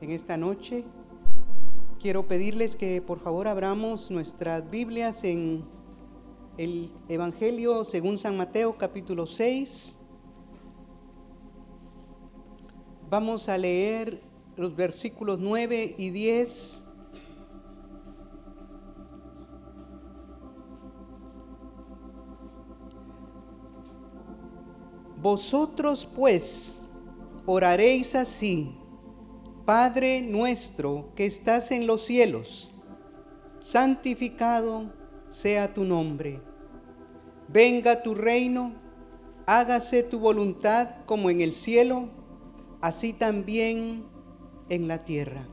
en esta noche. Quiero pedirles que por favor abramos nuestras Biblias en el Evangelio según San Mateo capítulo 6. Vamos a leer los versículos 9 y 10. Vosotros pues oraréis así, Padre nuestro que estás en los cielos, santificado sea tu nombre. Venga tu reino, hágase tu voluntad como en el cielo, así también en la tierra.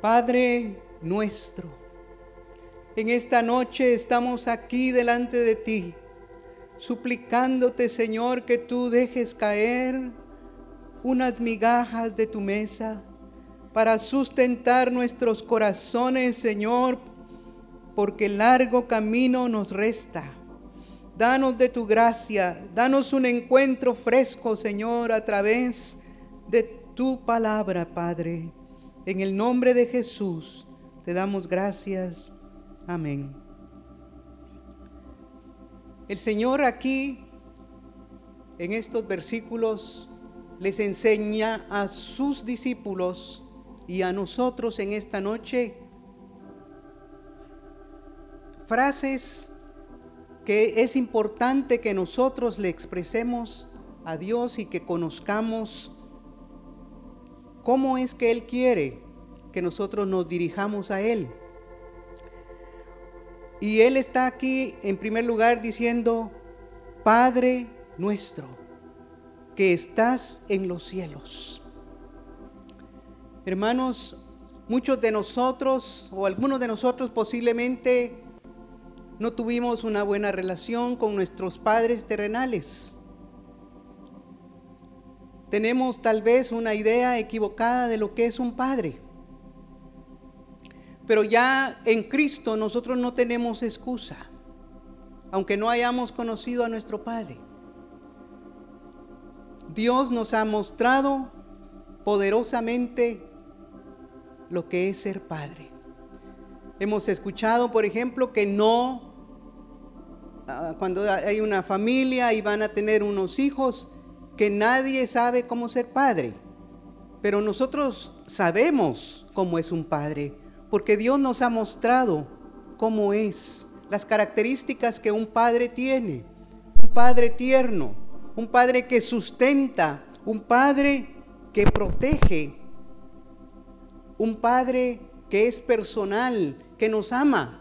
Padre nuestro, en esta noche estamos aquí delante de ti suplicándote, Señor, que tú dejes caer unas migajas de tu mesa para sustentar nuestros corazones, Señor, porque el largo camino nos resta. Danos de tu gracia, danos un encuentro fresco, Señor, a través de tu palabra, Padre. En el nombre de Jesús te damos gracias. Amén. El Señor aquí, en estos versículos, les enseña a sus discípulos y a nosotros en esta noche frases que es importante que nosotros le expresemos a Dios y que conozcamos cómo es que Él quiere que nosotros nos dirijamos a Él. Y Él está aquí en primer lugar diciendo, Padre nuestro, que estás en los cielos. Hermanos, muchos de nosotros o algunos de nosotros posiblemente no tuvimos una buena relación con nuestros padres terrenales. Tenemos tal vez una idea equivocada de lo que es un padre. Pero ya en Cristo nosotros no tenemos excusa, aunque no hayamos conocido a nuestro Padre. Dios nos ha mostrado poderosamente lo que es ser Padre. Hemos escuchado, por ejemplo, que no, ah, cuando hay una familia y van a tener unos hijos, que nadie sabe cómo ser padre. Pero nosotros sabemos cómo es un padre porque Dios nos ha mostrado cómo es, las características que un padre tiene, un padre tierno, un padre que sustenta, un padre que protege, un padre que es personal, que nos ama.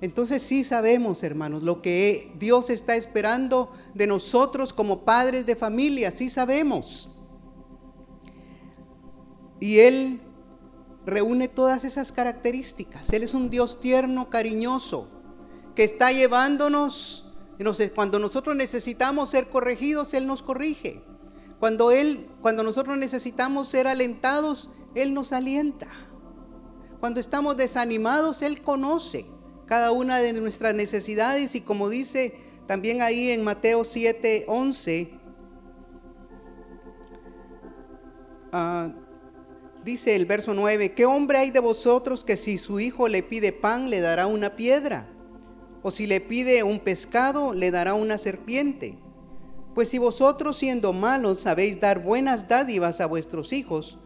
Entonces sí sabemos, hermanos, lo que Dios está esperando de nosotros como padres de familia, sí sabemos. Y Él reúne todas esas características. Él es un Dios tierno, cariñoso, que está llevándonos, cuando nosotros necesitamos ser corregidos, Él nos corrige. Cuando Él, cuando nosotros necesitamos ser alentados, Él nos alienta. Cuando estamos desanimados, Él conoce cada una de nuestras necesidades y como dice también ahí en Mateo 7, 11, Dice el verso 9, ¿qué hombre hay de vosotros que si su hijo le pide pan le dará una piedra? ¿O si le pide un pescado le dará una serpiente? Pues si vosotros siendo malos sabéis dar buenas dádivas a vuestros hijos,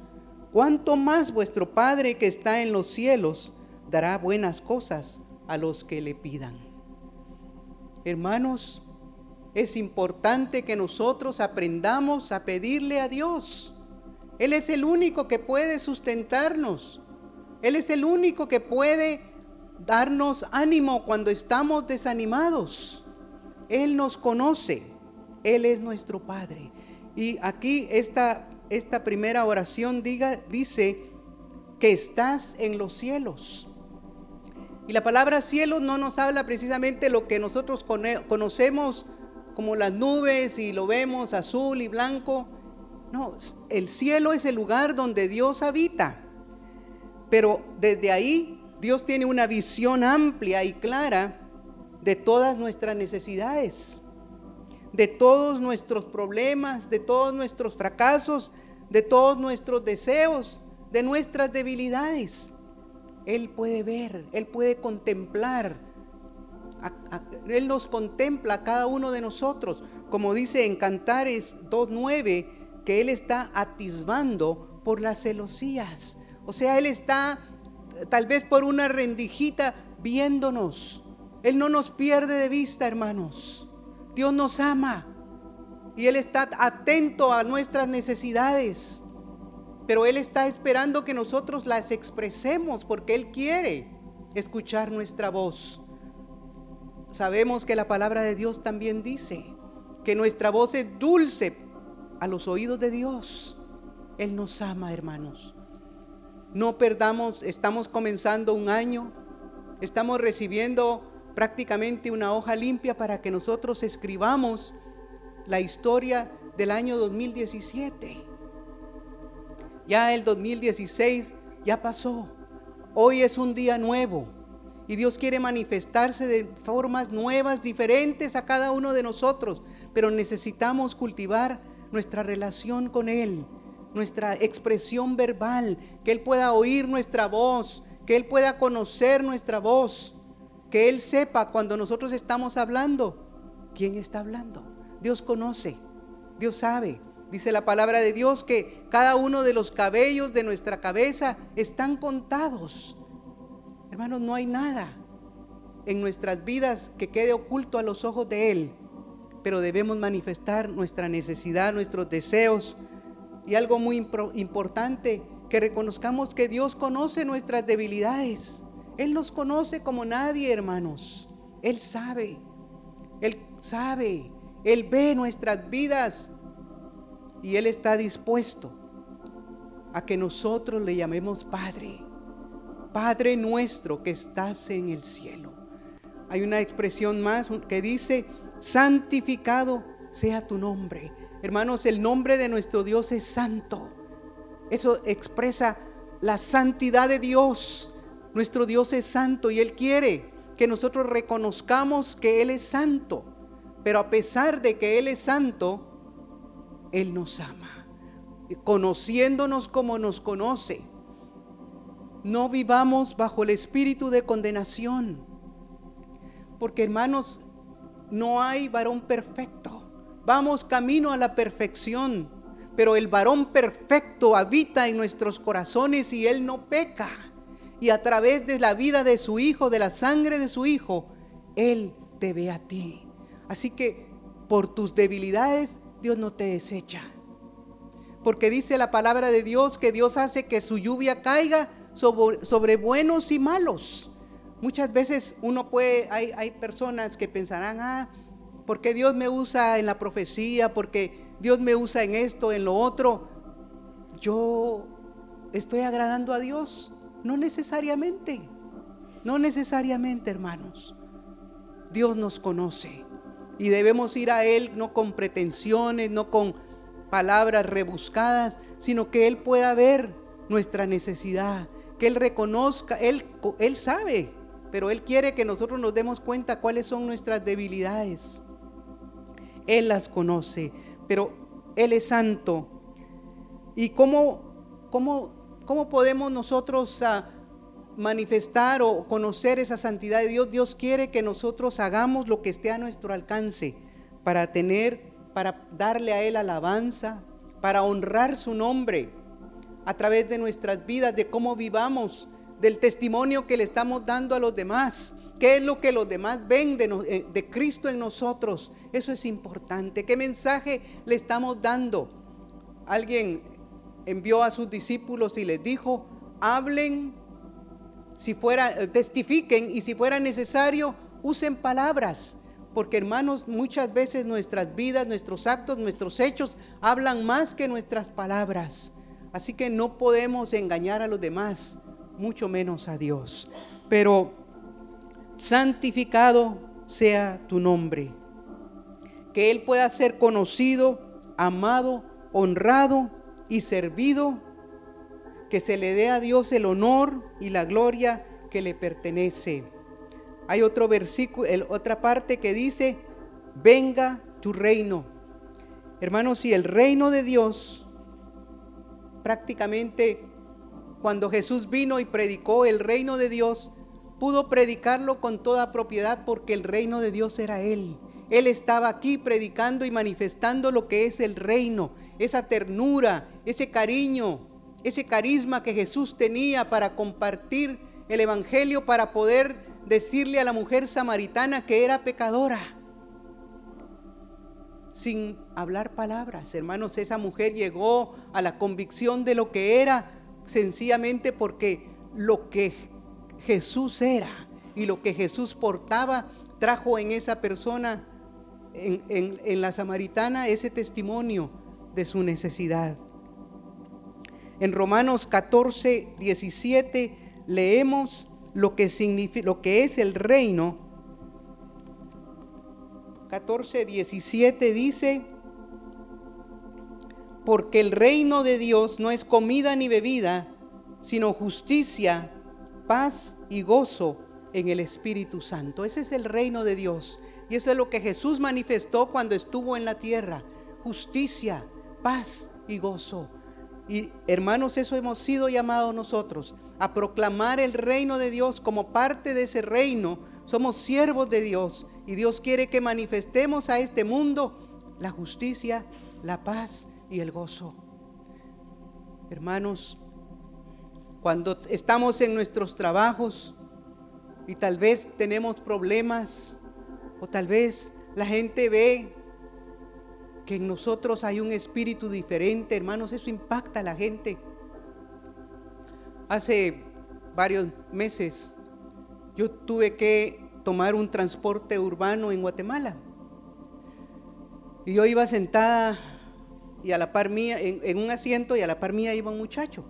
¿cuánto más vuestro Padre que está en los cielos dará buenas cosas a los que le pidan? Hermanos, es importante que nosotros aprendamos a pedirle a Dios él es el único que puede sustentarnos. Él es el único que puede darnos ánimo cuando estamos desanimados. Él nos conoce. Él es nuestro Padre. Y aquí esta, esta primera oración diga, dice que estás en los cielos. Y la palabra cielo no nos habla precisamente lo que nosotros conocemos como las nubes y lo vemos azul y blanco, no, el cielo es el lugar donde Dios habita. Pero desde ahí Dios tiene una visión amplia y clara de todas nuestras necesidades, de todos nuestros problemas, de todos nuestros fracasos, de todos nuestros deseos, de nuestras debilidades. Él puede ver, Él puede contemplar. Él nos contempla a cada uno de nosotros. Como dice en Cantares 2.9, que Él está atisbando por las celosías. O sea, Él está tal vez por una rendijita viéndonos. Él no nos pierde de vista, hermanos. Dios nos ama y Él está atento a nuestras necesidades. Pero Él está esperando que nosotros las expresemos porque Él quiere escuchar nuestra voz. Sabemos que la palabra de Dios también dice que nuestra voz es dulce a los oídos de Dios. Él nos ama, hermanos. No perdamos, estamos comenzando un año, estamos recibiendo prácticamente una hoja limpia para que nosotros escribamos la historia del año 2017. Ya el 2016 ya pasó. Hoy es un día nuevo y Dios quiere manifestarse de formas nuevas, diferentes a cada uno de nosotros, pero necesitamos cultivar nuestra relación con Él, nuestra expresión verbal, que Él pueda oír nuestra voz, que Él pueda conocer nuestra voz, que Él sepa cuando nosotros estamos hablando, quién está hablando. Dios conoce, Dios sabe. Dice la palabra de Dios que cada uno de los cabellos de nuestra cabeza están contados. Hermanos, no hay nada en nuestras vidas que quede oculto a los ojos de Él, pero debemos manifestar nuestra necesidad, nuestros deseos y algo muy importante, que reconozcamos que Dios conoce nuestras debilidades. Él nos conoce como nadie, hermanos. Él sabe, Él sabe, Él ve nuestras vidas y Él está dispuesto a que nosotros le llamemos Padre. Padre nuestro que estás en el cielo. Hay una expresión más que dice, santificado sea tu nombre. Hermanos, el nombre de nuestro Dios es santo. Eso expresa la santidad de Dios. Nuestro Dios es santo y Él quiere que nosotros reconozcamos que Él es santo. Pero a pesar de que Él es santo, él nos ama, conociéndonos como nos conoce. No vivamos bajo el espíritu de condenación, porque hermanos, no hay varón perfecto. Vamos camino a la perfección, pero el varón perfecto habita en nuestros corazones y él no peca. Y a través de la vida de su Hijo, de la sangre de su Hijo, Él te ve a ti. Así que por tus debilidades Dios no te desecha. Porque dice la palabra de Dios que Dios hace que su lluvia caiga sobre, buenos y malos. Muchas veces uno puede, hay, hay personas que pensarán, ah, porque Dios me usa en la profecía, porque Dios me usa en esto, en lo otro. Yo estoy agradando a Dios. No necesariamente, no necesariamente, hermanos. Dios nos conoce. Y debemos ir a Él no con pretensiones, no con palabras rebuscadas, sino que Él pueda ver nuestra necesidad, que Él reconozca, Él, sabe, pero Él quiere que nosotros nos demos cuenta cuáles son nuestras debilidades. Él las conoce, pero Él es santo. ¿Y cómo, cómo, cómo podemos nosotros ah, manifestar o conocer esa santidad de Dios, Dios quiere que nosotros hagamos lo que esté a nuestro alcance para tener, para darle a Él alabanza, para honrar su nombre a través de nuestras vidas, de cómo vivamos, del testimonio que le estamos dando a los demás. ¿Qué es lo que los demás ven de, eh, de Cristo en nosotros? Eso es importante. ¿Qué mensaje le estamos dando? Alguien envió a sus discípulos y les dijo, hablen si fuera, eh, testifiquen y si fuera necesario, usen palabras. Porque hermanos, muchas veces nuestras vidas, nuestros actos, nuestros hechos hablan más que nuestras palabras. Así que no podemos engañar a los demás, mucho menos a Dios. Pero santificado sea tu nombre. Que Él pueda ser conocido, amado, honrado y servido que se le dé a Dios el honor y la gloria que le pertenece. Hay otro versículo, otra parte que dice, venga tu reino. Hermanos, si el reino de Dios prácticamente cuando Jesús vino y predicó el reino de Dios, pudo predicarlo con toda propiedad porque el reino de Dios era Él. Él estaba aquí predicando y manifestando lo que es el reino, esa ternura, ese cariño, ese carisma que Jesús tenía para compartir el Evangelio, para poder decirle a la mujer samaritana que era pecadora. Sin hablar palabras, hermanos, esa mujer llegó a la convicción de lo que era sencillamente porque lo que Jesús era y lo que Jesús portaba trajo en esa persona, en, la samaritana, ese testimonio de su necesidad. En Romanos 14, 17 leemos lo que, significa, lo que es el reino. 14, 17 dice, porque el reino de Dios no es comida ni bebida, sino justicia, paz y gozo en el Espíritu Santo. Ese es el reino de Dios. Y eso es lo que Jesús manifestó cuando estuvo en la tierra. Justicia, paz y gozo. Y hermanos, eso hemos sido llamados nosotros, a proclamar el reino de Dios como parte de ese reino. Somos siervos de Dios y Dios quiere que manifestemos a este mundo la justicia, la paz y el gozo. Hermanos, cuando estamos en nuestros trabajos y tal vez tenemos problemas o tal vez la gente ve que en nosotros hay un espíritu diferente, hermanos, eso impacta a la gente. Hace varios meses yo tuve que tomar un transporte urbano en Guatemala. Y yo iba sentada y a la par mía, en, un asiento y a la par mía iba un muchacho.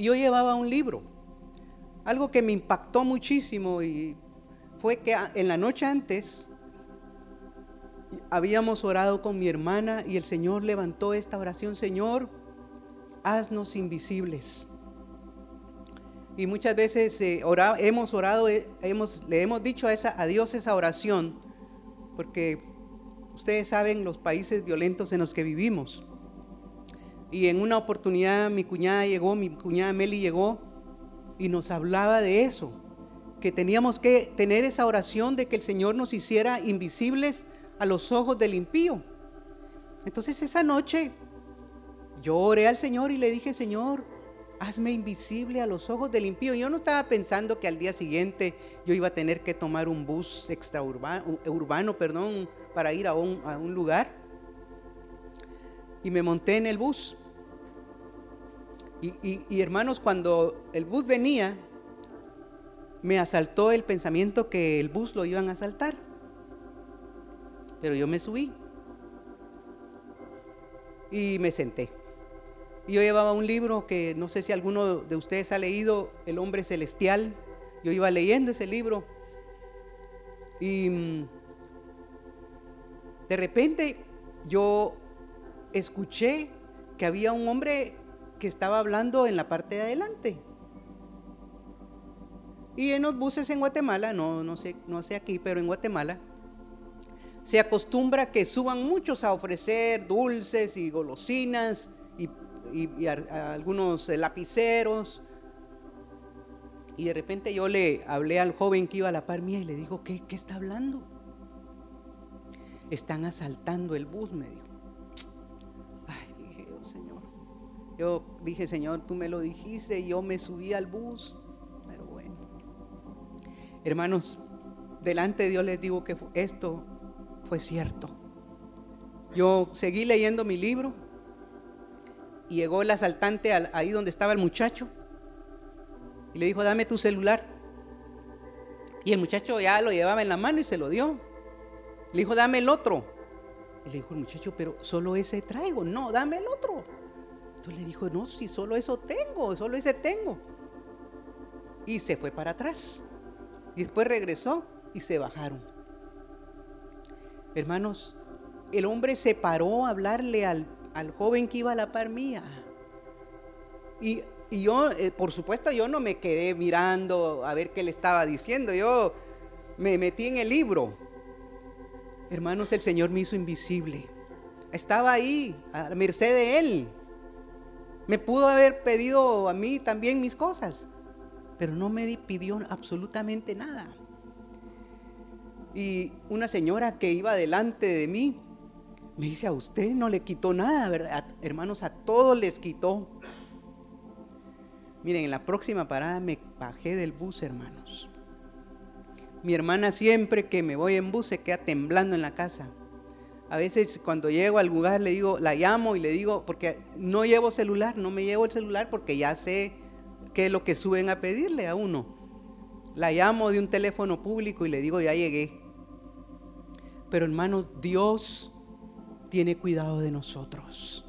Y yo llevaba un libro. Algo que me impactó muchísimo y fue que en la noche antes habíamos orado con mi hermana y el Señor levantó esta oración, Señor, haznos invisibles. Y muchas veces eh, hemos orado, eh, le hemos dicho a, esa, a Dios esa oración, porque Ustedes saben los países violentos en los que vivimos. Y en una oportunidad mi cuñada llegó, mi cuñada Meli llegó y nos hablaba de eso, que teníamos que tener esa oración de que el Señor nos hiciera invisibles a los ojos del impío. Entonces esa noche yo oré al Señor y le dije, Señor, hazme invisible a los ojos del impío. Yo no estaba pensando que al día siguiente yo iba a tener que tomar un bus extraurbano, urbano, perdón, para ir a un, a un lugar. Y me monté en el bus. Y, hermanos, cuando el bus venía, me asaltó el pensamiento que el bus lo iban a asaltar. Pero yo me subí y me senté. Y yo llevaba un libro que no sé si alguno de ustedes ha leído, El hombre celestial. Yo iba leyendo ese libro y mm, de repente yo escuché que había un hombre que estaba hablando en la parte de adelante. Y en los buses en Guatemala, no, no, sé, no sé aquí, pero en Guatemala, se acostumbra que suban muchos a ofrecer dulces y golosinas y, algunos lapiceros. Y de repente yo le hablé al joven que iba a la par mía y le dijo, ¿qué, qué está hablando? están asaltando el bus, me dijo. Yo dije, Señor, tú me lo dijiste y yo me subí al bus. Pero bueno. Hermanos, delante de Dios les digo que esto fue cierto. Yo seguí leyendo mi libro y llegó el asaltante ahí donde estaba el muchacho y le dijo, dame tu celular. Y el muchacho ya lo llevaba en la mano y se lo dio. Le dijo, dame el otro. Y le dijo el muchacho, pero solo ese traigo. No, dame el otro. Entonces le dijo, no, si solo eso tengo, solo ese tengo. Y se fue para atrás. Y después regresó y se bajaron. Hermanos, el hombre se paró a hablarle al, joven que iba a la par mía. Y, y yo, eh, por supuesto, yo no me quedé mirando a ver qué le estaba diciendo. Yo me metí en el libro Hermanos, el Señor me hizo invisible. Estaba ahí, a merced de Él. Me pudo haber pedido a mí también mis cosas, pero no me pidió absolutamente nada. Y una señora que iba delante de mí me dice, a usted no le quitó nada, ¿verdad? hermanos, a todos les quitó. Miren, en la próxima parada me bajé del bus, hermanos. Mi hermana siempre que me voy en bus se queda temblando en la casa. A veces cuando llego al lugar le digo, la llamo y le digo, porque no llevo celular, no me llevo el celular porque ya sé qué es lo que suben a pedirle a uno. La llamo de un teléfono público y le digo, ya llegué. Pero hermanos, Dios tiene cuidado de nosotros.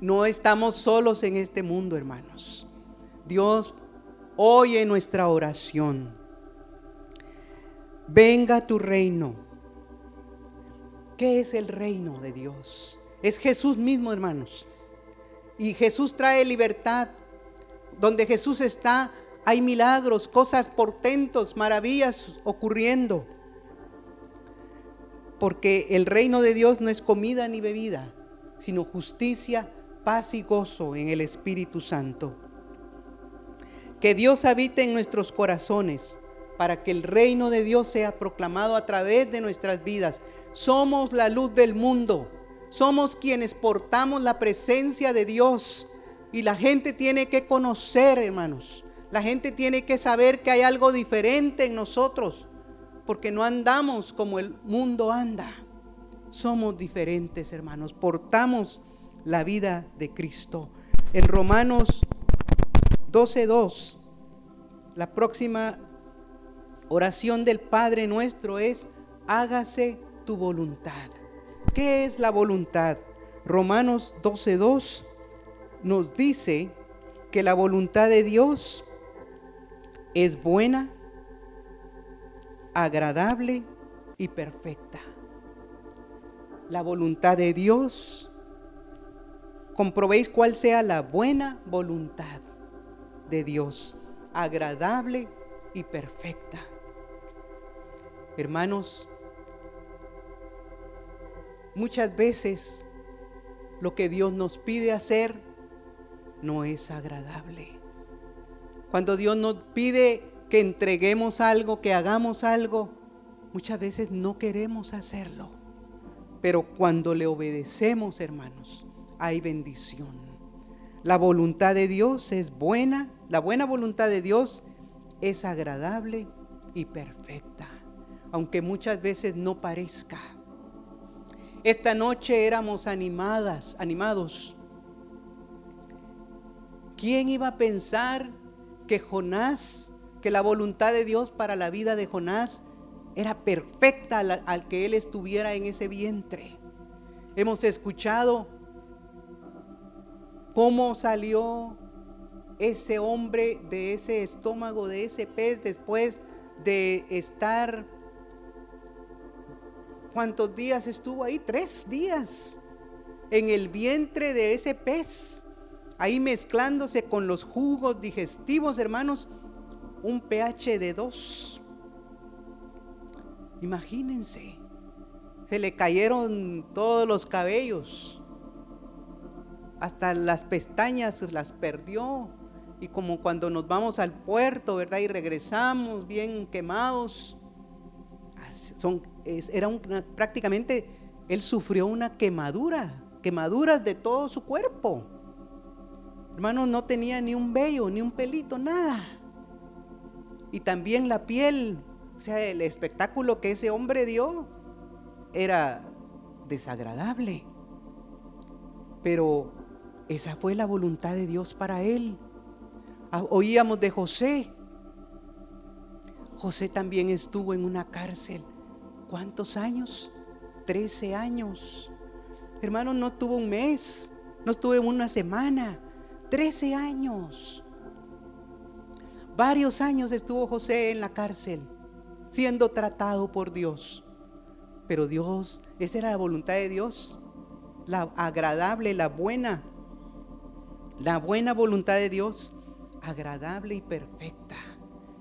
No estamos solos en este mundo, hermanos. Dios oye nuestra oración. Venga tu reino. ¿Qué es el reino de Dios? Es Jesús mismo, hermanos. Y Jesús trae libertad. Donde Jesús está, hay milagros, cosas portentos, maravillas ocurriendo. Porque el reino de Dios no es comida ni bebida, sino justicia, paz y gozo en el Espíritu Santo. Que Dios habite en nuestros corazones para que el reino de Dios sea proclamado a través de nuestras vidas. Somos la luz del mundo. Somos quienes portamos la presencia de Dios. Y la gente tiene que conocer, hermanos. La gente tiene que saber que hay algo diferente en nosotros. Porque no andamos como el mundo anda. Somos diferentes, hermanos. Portamos la vida de Cristo. En Romanos 12.2, la próxima oración del Padre nuestro es, hágase tu voluntad. ¿Qué es la voluntad? Romanos 12.2 nos dice que la voluntad de Dios es buena, agradable y perfecta. La voluntad de Dios, comprobéis cuál sea la buena voluntad de Dios, agradable y perfecta. Hermanos, muchas veces lo que Dios nos pide hacer no es agradable. Cuando Dios nos pide que entreguemos algo, que hagamos algo, muchas veces no queremos hacerlo. Pero cuando le obedecemos, hermanos, hay bendición. La voluntad de Dios es buena, la buena voluntad de Dios es agradable y perfecta, aunque muchas veces no parezca. Esta noche éramos animadas, animados. ¿Quién iba a pensar que Jonás, que la voluntad de Dios para la vida de Jonás era perfecta al, al que él estuviera en ese vientre? Hemos escuchado cómo salió ese hombre de ese estómago, de ese pez, después de estar, ¿cuántos días estuvo ahí? Tres días en el vientre de ese pez, ahí mezclándose con los jugos digestivos, hermanos, un pH de dos. Imagínense, se le cayeron todos los cabellos, hasta las pestañas las perdió, y como cuando nos vamos al puerto, ¿verdad? Y regresamos bien quemados. Son, era prácticamente, él sufrió una quemadura, quemaduras de todo su cuerpo. Hermano, no tenía ni un vello, ni un pelito, nada. Y también la piel, o sea, el espectáculo que ese hombre dio era desagradable. Pero esa fue la voluntad de Dios para él. Ah, oíamos de José. José también estuvo en una cárcel. ¿Cuántos años? Trece años. Hermano, no tuvo un mes, no estuvo en una semana. Trece años. Varios años estuvo José en la cárcel, siendo tratado por Dios. Pero Dios, esa era la voluntad de Dios, la agradable, la buena, la buena voluntad de Dios agradable y perfecta.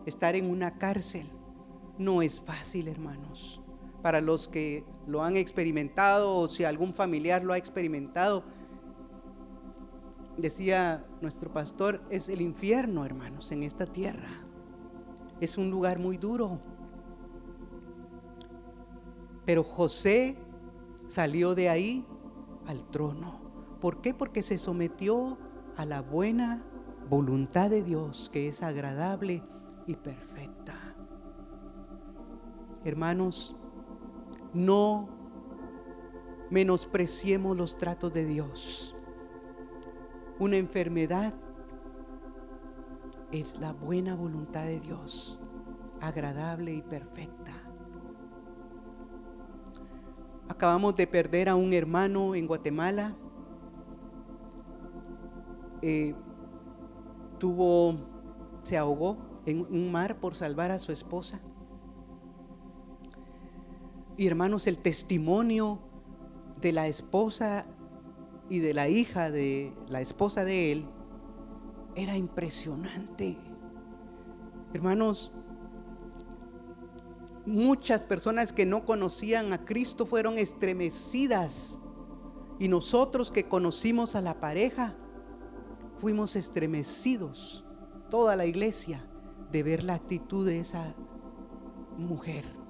Estar en una cárcel no es fácil, hermanos. Para los que lo han experimentado o si algún familiar lo ha experimentado, decía nuestro pastor, es el infierno, hermanos, en esta tierra. Es un lugar muy duro. Pero José salió de ahí al trono. ¿Por qué? Porque se sometió a la buena voluntad de Dios, que es agradable y perfecta. Hermanos, no menospreciemos los tratos de Dios. Una enfermedad es la buena voluntad de Dios, agradable y perfecta. Acabamos de perder a un hermano en Guatemala. Eh, tuvo, se ahogó en un mar por salvar a su esposa. Y hermanos, el testimonio de la esposa y de la hija de la esposa de él era impresionante. Hermanos, muchas personas que no conocían a Cristo fueron estremecidas. Y nosotros que conocimos a la pareja, fuimos estremecidos, toda la iglesia, de ver la actitud de esa mujer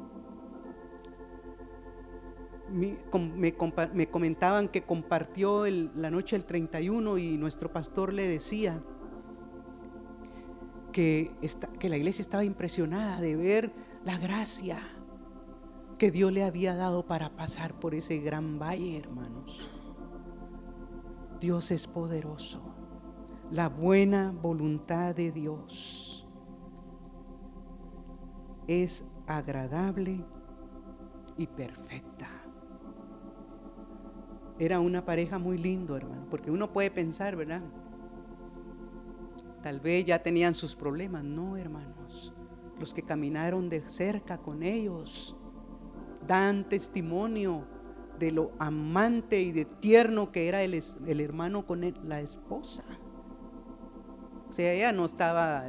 me, comentaban que compartió la noche del 31 y nuestro pastor le decía que, que la iglesia estaba impresionada de ver la gracia que Dios le había dado para pasar por ese gran valle, hermanos. Dios es poderoso. La buena voluntad de Dios es agradable y perfecta. Era una pareja muy lindo, hermano, porque uno puede pensar, ¿verdad? Tal vez ya tenían sus problemas, no, hermanos. Los que caminaron de cerca con ellos dan testimonio de lo amante y de tierno que era el, el hermano con la esposa. O sea, ella no estaba,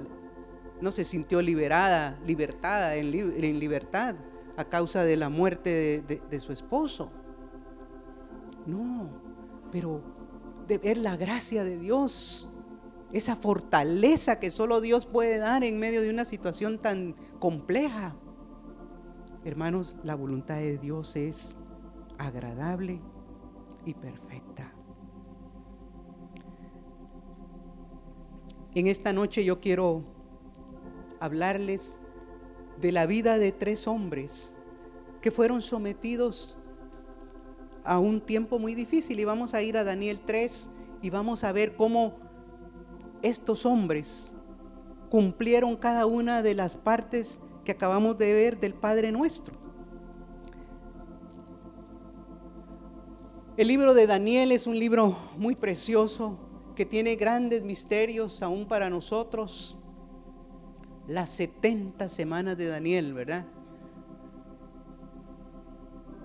no se sintió liberada, libertada, en, libertad a causa de la muerte de su esposo. No, pero de ver la gracia de Dios, esa fortaleza que solo Dios puede dar en medio de una situación tan compleja. Hermanos, la voluntad de Dios es agradable y perfecta. En esta noche yo quiero hablarles de la vida de tres hombres que fueron sometidos a un tiempo muy difícil y vamos a ir a Daniel 3 y vamos a ver cómo estos hombres cumplieron cada una de las partes que acabamos de ver del Padre nuestro. El libro de Daniel es un libro muy precioso que tiene grandes misterios aún para nosotros. Las 70 semanas de Daniel, ¿verdad?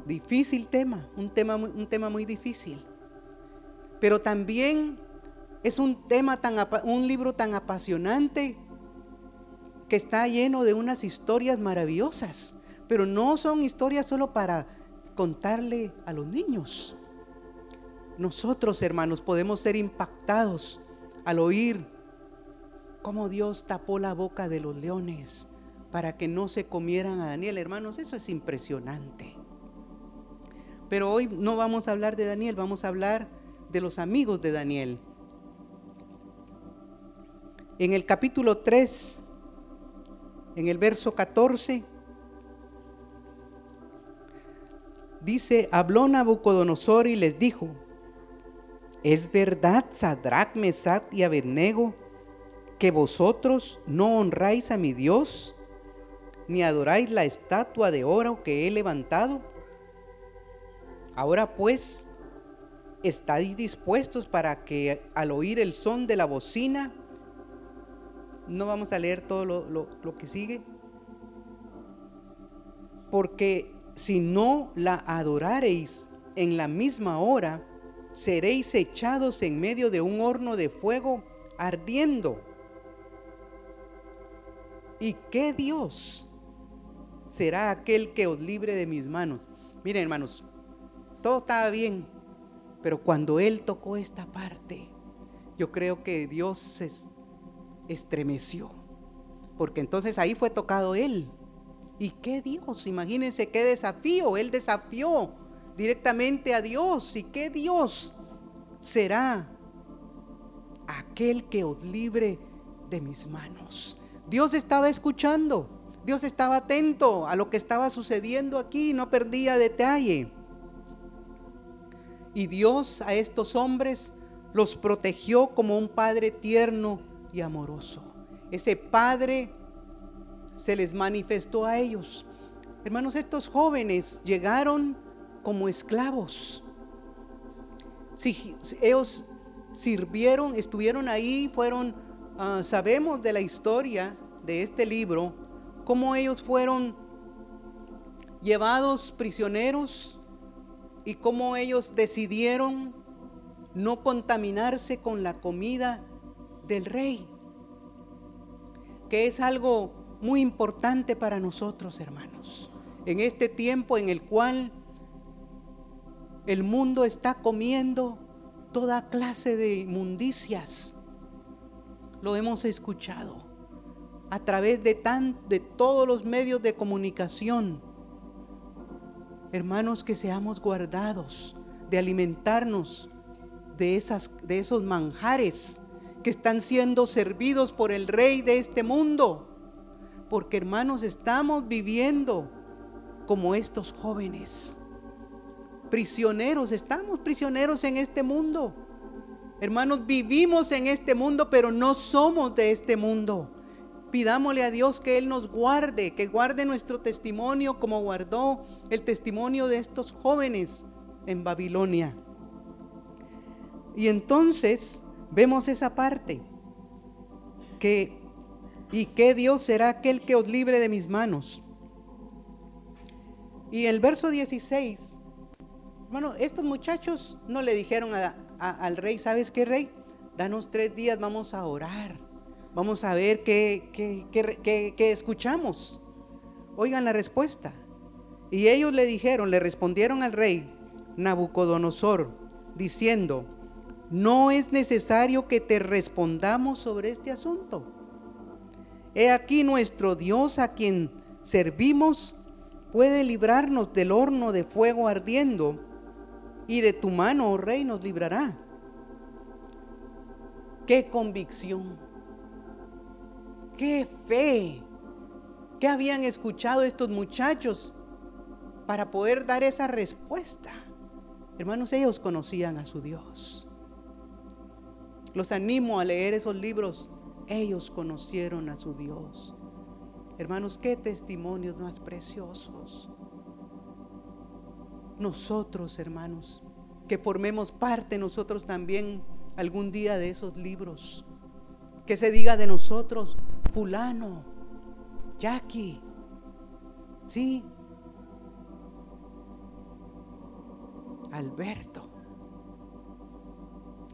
Difícil tema, un tema, un tema muy difícil. Pero también es un tema tan, un libro tan apasionante que está lleno de unas historias maravillosas. Pero no son historias solo para contarle a los niños. Nosotros, hermanos, podemos ser impactados al oír cómo Dios tapó la boca de los leones para que no se comieran a Daniel. Hermanos, eso es impresionante. Pero hoy no vamos a hablar de Daniel, vamos a hablar de los amigos de Daniel. En el capítulo 3, en el verso 14, dice, habló Nabucodonosor y les dijo, ¿es verdad, Sadrach, Mesach y Abednego, que vosotros no honráis a mi Dios, ni adoráis la estatua de oro que he levantado? Ahora pues, ¿estáis dispuestos para que al oír el son de la bocina, no vamos a leer todo lo, que sigue? Porque si no la adorareis en la misma hora, seréis echados en medio de un horno de fuego ardiendo. ¿Y qué Dios será aquel que os libre de mis manos? Miren, hermanos, todo estaba bien, pero cuando él tocó esta parte, yo creo que Dios se estremeció, porque entonces ahí fue tocado él. ¿Y qué Dios? Imagínense qué desafío. Él desafió directamente a Dios. ¿Y qué Dios será? Aquel que os libre de mis manos. Dios estaba escuchando. Dios estaba atento a lo que estaba sucediendo aquí. No perdía detalle. Y Dios a estos hombres los protegió como un Padre tierno y amoroso. Ese Padre se les manifestó a ellos. Hermanos, estos jóvenes llegaron como esclavos. Si, ellos sirvieron, estuvieron ahí, fueron, ah, sabemos de la historia de este libro, cómo ellos fueron llevados prisioneros y cómo ellos decidieron no contaminarse con la comida del rey, que es algo muy importante para nosotros, hermanos, en este tiempo en el cual el mundo está comiendo toda clase de inmundicias. Lo hemos escuchado a través de, tan, de todos los medios de comunicación. Hermanos, que seamos guardados de alimentarnos de, esas, de esos manjares que están siendo servidos por el rey de este mundo. Porque hermanos, estamos viviendo como estos jóvenes. Prisioneros, estamos prisioneros en este mundo. Hermanos, vivimos en este mundo, pero no somos de este mundo. Pidámosle a Dios que Él nos guarde, que guarde nuestro testimonio como guardó el testimonio de estos jóvenes en Babilonia. Y entonces vemos esa parte, que y que Dios será aquel que os libre de mis manos. Y el verso 16, bueno, estos muchachos no le dijeron al rey, ¿sabes qué rey? Danos tres días, vamos a orar, vamos a ver qué, qué escuchamos. Oigan la respuesta. Y ellos le dijeron, le respondieron al rey Nabucodonosor, diciendo, no es necesario que te respondamos sobre este asunto. He aquí nuestro Dios a quien servimos puede librarnos del horno de fuego ardiendo y de tu mano, oh rey, nos librará. Qué convicción, qué fe, qué habían escuchado estos muchachos para poder dar esa respuesta. Hermanos, ellos conocían a su Dios. Los animo a leer esos libros. Ellos conocieron a su Dios. Hermanos, qué testimonios más preciosos. Nosotros, hermanos, que formemos parte nosotros también algún día de esos libros. Que se diga de nosotros, fulano, Jackie, sí, Alberto,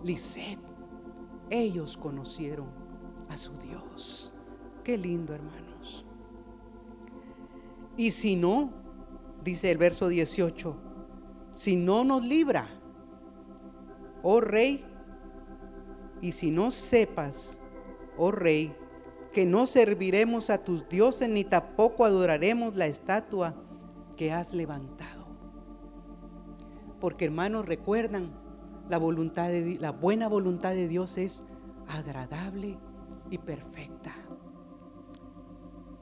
Lisette, ellos conocieron a su Dios. Qué lindo, hermanos. Y si no, dice el verso 18, si no nos libra, oh rey, y si no sepas, oh rey, que no serviremos a tus dioses ni tampoco adoraremos la estatua que has levantado. Porque hermanos, recuerdan la, voluntad de, la buena voluntad de Dios es agradable y perfecta.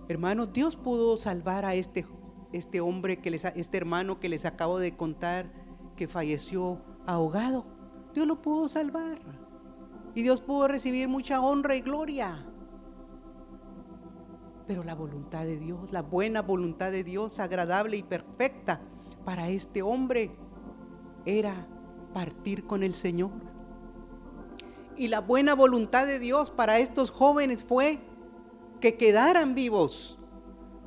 Hermanos, Dios pudo salvar a este, este hombre, que les, este hermano que les acabo de contar que falleció ahogado. Dios lo pudo salvar. Y Dios pudo recibir mucha honra y gloria. Pero la voluntad de Dios, la buena voluntad de Dios, agradable y perfecta para este hombre, era partir con el Señor. Y la buena voluntad de Dios para estos jóvenes fue que quedaran vivos.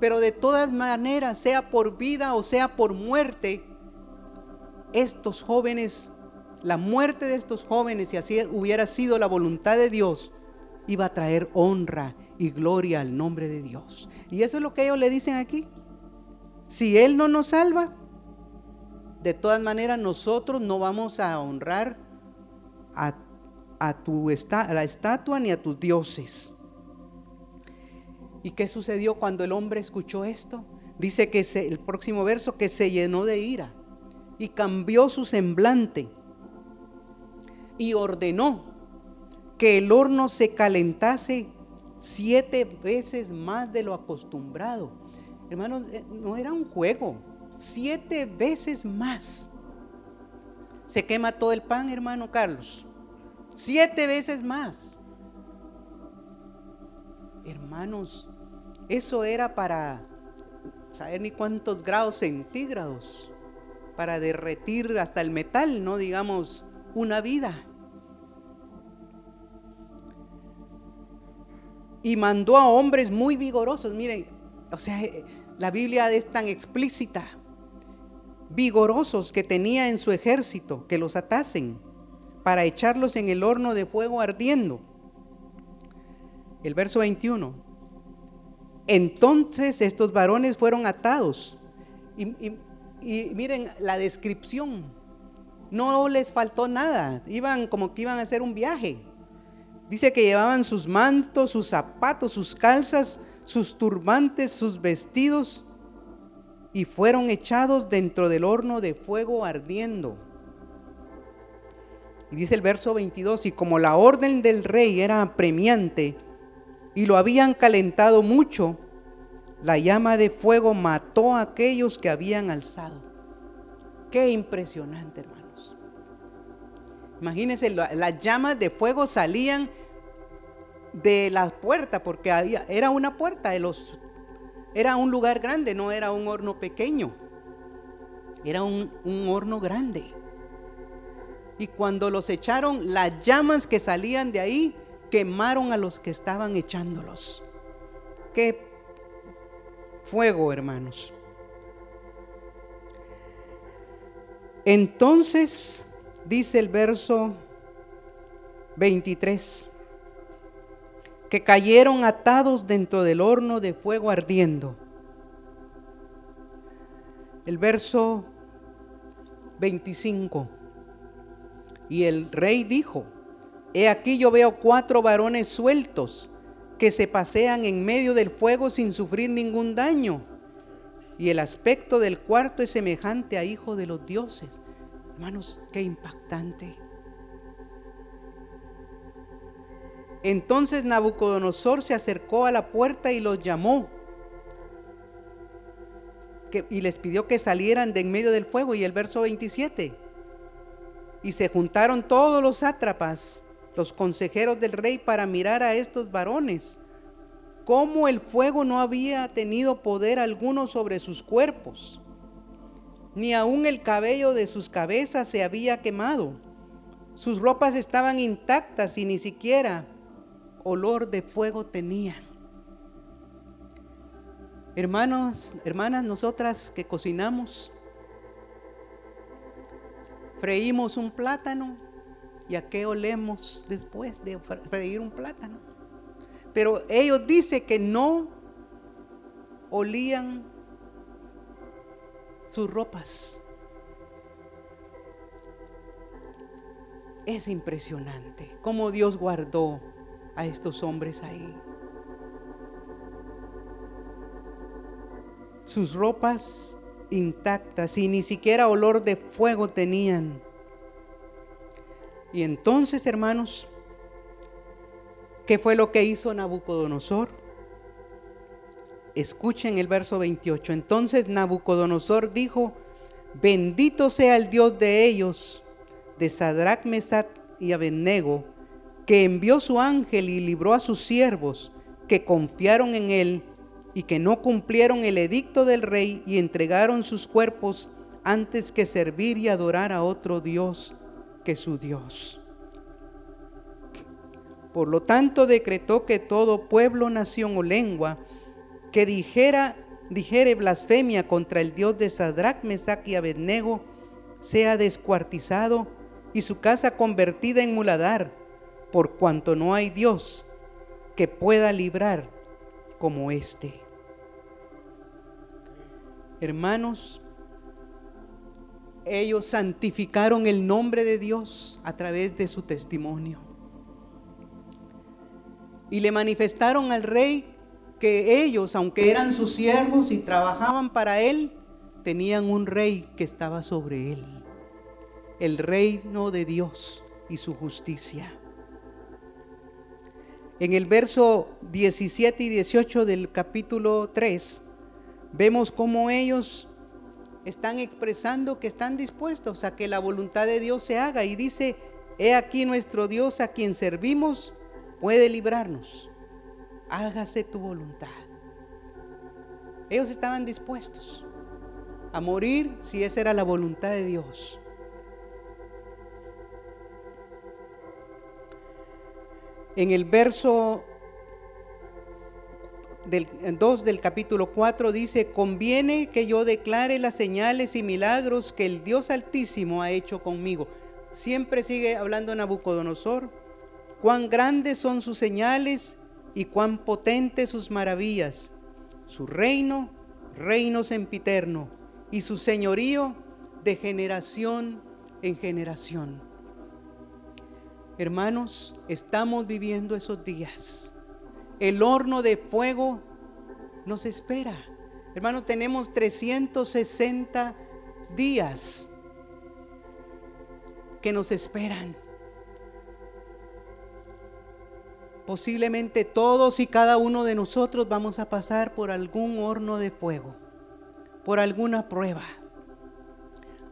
Pero de todas maneras, sea por vida o sea por muerte, estos jóvenes, la muerte de estos jóvenes, si así hubiera sido la voluntad de Dios, iba a traer honra y gloria al nombre de Dios. Y eso es lo que ellos le dicen aquí. Si Él no nos salva, de todas maneras nosotros no vamos a honrar a, tu a la estatua ni a tus dioses. ¿Y qué sucedió cuando el hombre escuchó esto? Dice que el próximo verso que se llenó de ira y cambió su semblante y ordenó que el horno se calentase siete veces más de lo acostumbrado. Hermanos, eh, no era un juego, siete veces más. Se quema todo el pan, hermano Carlos. Siete veces más. Hermanos, eso era para saber ni cuántos grados centígrados, para derretir hasta el metal, no digamos una vida. Y mandó a hombres muy vigorosos. Miren, o sea, la Biblia es tan explícita. Vigorosos que tenía en su ejército, que los atasen para echarlos en el horno de fuego ardiendo. El verso 21. Entonces estos varones fueron atados. Y, y, miren la descripción. No les faltó nada. Iban como que iban a hacer un viaje. Dice que llevaban sus mantos, sus zapatos, sus calzas, sus turbantes, sus vestidos, y fueron echados dentro del horno de fuego ardiendo. Y dice el verso 22, y como la orden del rey era apremiante y lo habían calentado mucho, la llama de fuego mató a aquellos que habían alzado. Qué impresionante, hermanos. Imagínense, las llamas de fuego salían de la puerta, porque había, era una puerta de los, era un lugar grande, no era un horno pequeño, era un, un horno grande. Y cuando los echaron, las llamas que salían de ahí quemaron a los que estaban echándolos. Qué fuego, hermanos. Entonces, dice el verso 23, que cayeron atados dentro del horno de fuego ardiendo. El verso 25. Y el rey dijo, he aquí yo veo cuatro varones sueltos que se pasean en medio del fuego sin sufrir ningún daño. Y el aspecto del cuarto es semejante a hijo de los dioses. Hermanos, qué impactante. Entonces Nabucodonosor se acercó a la puerta y los llamó. y les pidió que salieran de en medio del fuego. Y el verso 27. Y se juntaron todos los sátrapas, los consejeros del rey, para mirar a estos varones. Cómo el fuego no había tenido poder alguno sobre sus cuerpos, ni aun el cabello de sus cabezas se había quemado. Sus ropas estaban intactas y ni siquiera olor de fuego tenían. Hermanos, hermanas, nosotras que cocinamos, freímos un plátano y a qué olemos después de freír un plátano. Pero ellos dicen que no olían sus ropas. Es impresionante cómo Dios guardó a estos hombres ahí. Sus ropas intactas y ni siquiera olor de fuego tenían. Y entonces, hermanos, ¿qué fue lo que hizo Nabucodonosor? Escuchen el verso 28. Entonces Nabucodonosor dijo, bendito sea el Dios de ellos, de Sadrach, Mesach y Abednego, que envió su ángel y libró a sus siervos que confiaron en él y que no cumplieron el edicto del rey y entregaron sus cuerpos antes que servir y adorar a otro Dios que su Dios. Por lo tanto decretó que todo pueblo, nación o lengua que dijera dijere blasfemia contra el Dios de Sadrach, Mesach y Abednego sea descuartizado y su casa convertida en muladar por cuanto no hay Dios que pueda librar como este. Hermanos, ellos santificaron el nombre de Dios a través de su testimonio. y le manifestaron al rey que ellos, aunque eran sus siervos y trabajaban para él, tenían un rey que estaba sobre él, el reino de Dios y su justicia. En el verso 17 y 18 del capítulo 3, vemos cómo ellos están expresando que están dispuestos a que la voluntad de Dios se haga. Y dice, he aquí nuestro Dios a quien servimos puede librarnos. Hágase tu voluntad. Ellos estaban dispuestos a morir si esa era la voluntad de Dios. En el verso del 2 del capítulo 4 dice, conviene que yo declare las señales y milagros que el Dios Altísimo ha hecho conmigo. Siempre sigue hablando Nabucodonosor, cuán grandes son sus señales y cuán potentes sus maravillas. Su reino, reino sempiterno, y su señorío de generación en generación. Hermanos, estamos viviendo esos días. El horno de fuego nos espera. Hermanos, tenemos 360 días que nos esperan. Posiblemente todos y cada uno de nosotros vamos a pasar por algún horno de fuego, por alguna prueba,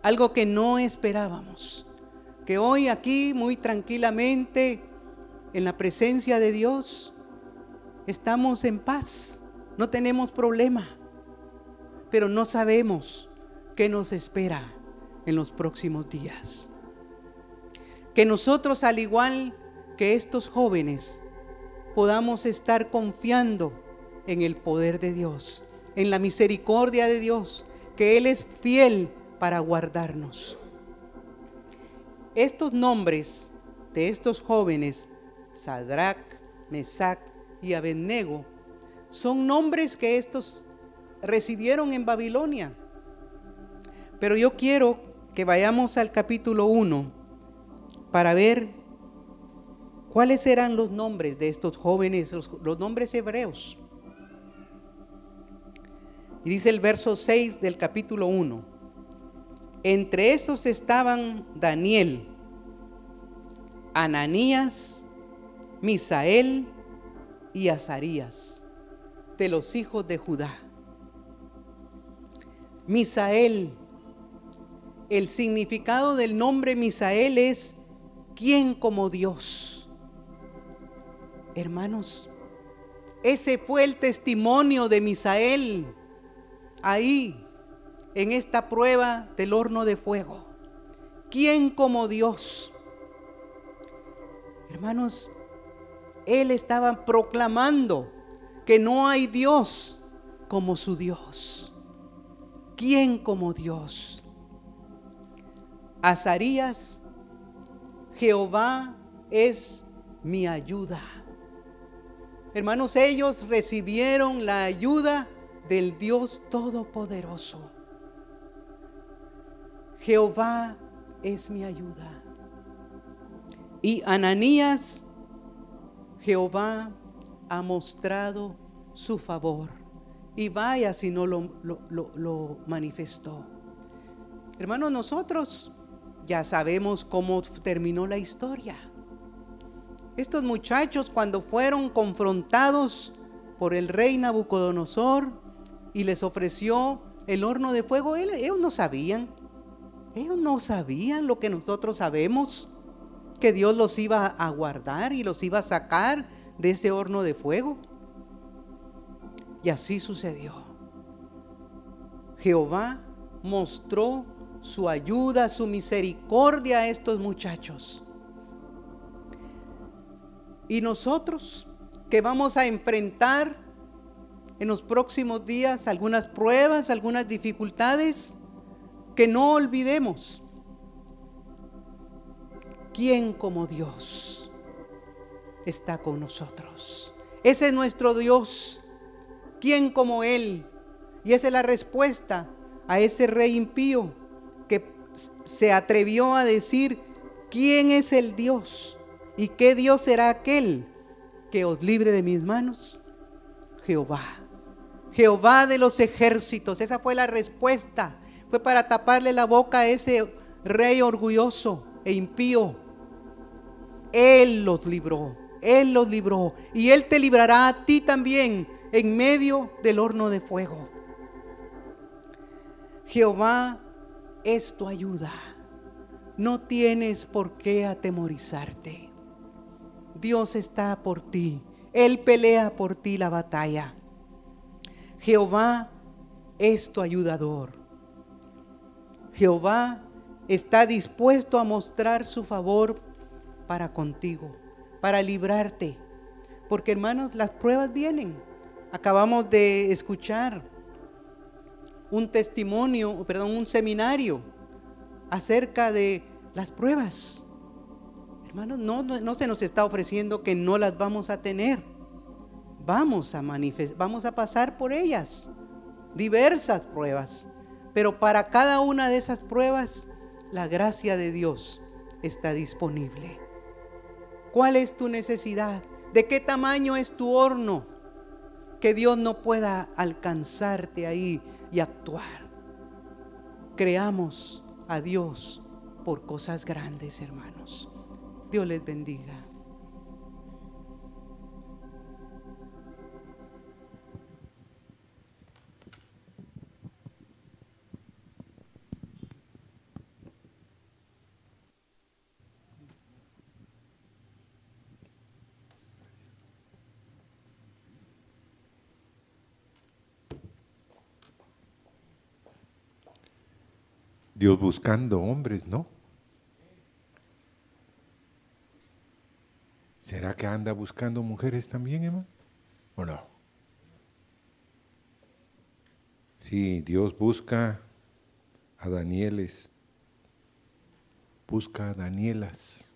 algo que no esperábamos que hoy aquí muy tranquilamente en la presencia de Dios estamos en paz, no tenemos problema, pero no sabemos qué nos espera en los próximos días. Que nosotros, al igual que estos jóvenes, podamos estar confiando en el poder de Dios, en la misericordia de Dios, que Él es fiel para guardarnos. Estos nombres de estos jóvenes, Sadrach, Mesach y Abednego, son nombres que estos recibieron en Babilonia. Pero yo quiero que vayamos al capítulo 1 para ver cuáles eran los nombres de estos jóvenes, los, nombres hebreos. Y dice el verso 6 del capítulo 1. Entre esos estaban Daniel, Ananías, Misael y Azarías, de los hijos de Judá. Misael, el significado del nombre Misael es ¿quién como Dios? Hermanos, ese fue el testimonio de Misael ahí en esta prueba del horno de fuego. ¿Quién como Dios? Hermanos, él estaba proclamando que no hay Dios como su Dios. ¿Quién como Dios? Azarías, Jehová es mi ayuda. Hermanos, ellos recibieron la ayuda del Dios Todopoderoso. Jehová es mi ayuda. Y Ananías, Jehová ha mostrado su favor. Y vaya si no lo, lo, manifestó. Hermanos, nosotros ya sabemos cómo terminó la historia. Estos muchachos cuando fueron confrontados por el rey Nabucodonosor y les ofreció el horno de fuego, ellos no sabían ellos no sabían lo que nosotros sabemos, que Dios los iba a guardar y los iba a sacar de ese horno de fuego. Y así sucedió. Jehová mostró su ayuda, su misericordia a estos muchachos. Y nosotros que vamos a enfrentar en los próximos días algunas pruebas, algunas dificultades, que no olvidemos quién como Dios está con nosotros. Ese es nuestro Dios. ¿Quién como Él? Y esa es la respuesta a ese rey impío que se atrevió a decir, ¿quién es el Dios? ¿Y qué Dios será aquel que os libre de mis manos? Jehová. Jehová de los ejércitos. Esa fue la respuesta. Fue para taparle la boca a ese rey orgulloso e impío. Él los libró. Él los libró. Y Él te librará a ti también en medio del horno de fuego. Jehová es tu ayuda. No tienes por qué atemorizarte. Dios está por ti. Él pelea por ti la batalla. Jehová es tu ayudador. Jehová está dispuesto a mostrar su favor para contigo, para librarte. Porque hermanos, las pruebas vienen. Acabamos de escuchar un testimonio, perdón, un seminario acerca de las pruebas. Hermanos, no, no, se nos está ofreciendo que no las vamos a tener. Vamos a manifestar, vamos a pasar por ellas, diversas pruebas. Pero para cada una de esas pruebas, la gracia de Dios está disponible. ¿Cuál es tu necesidad? ¿De qué tamaño es tu horno? Que Dios no pueda alcanzarte ahí y actuar. Creamos a Dios por cosas grandes, hermanos. Dios les bendiga. Dios buscando hombres, ¿no? ¿Será que anda buscando mujeres también, hermano? ¿O no? Sí, Dios busca a Danieles, busca a Danielas,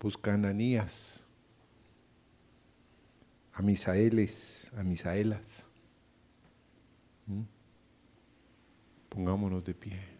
busca a Ananías, a Misaeles, a Misaelas. ¿Mm? Pongámonos de pie.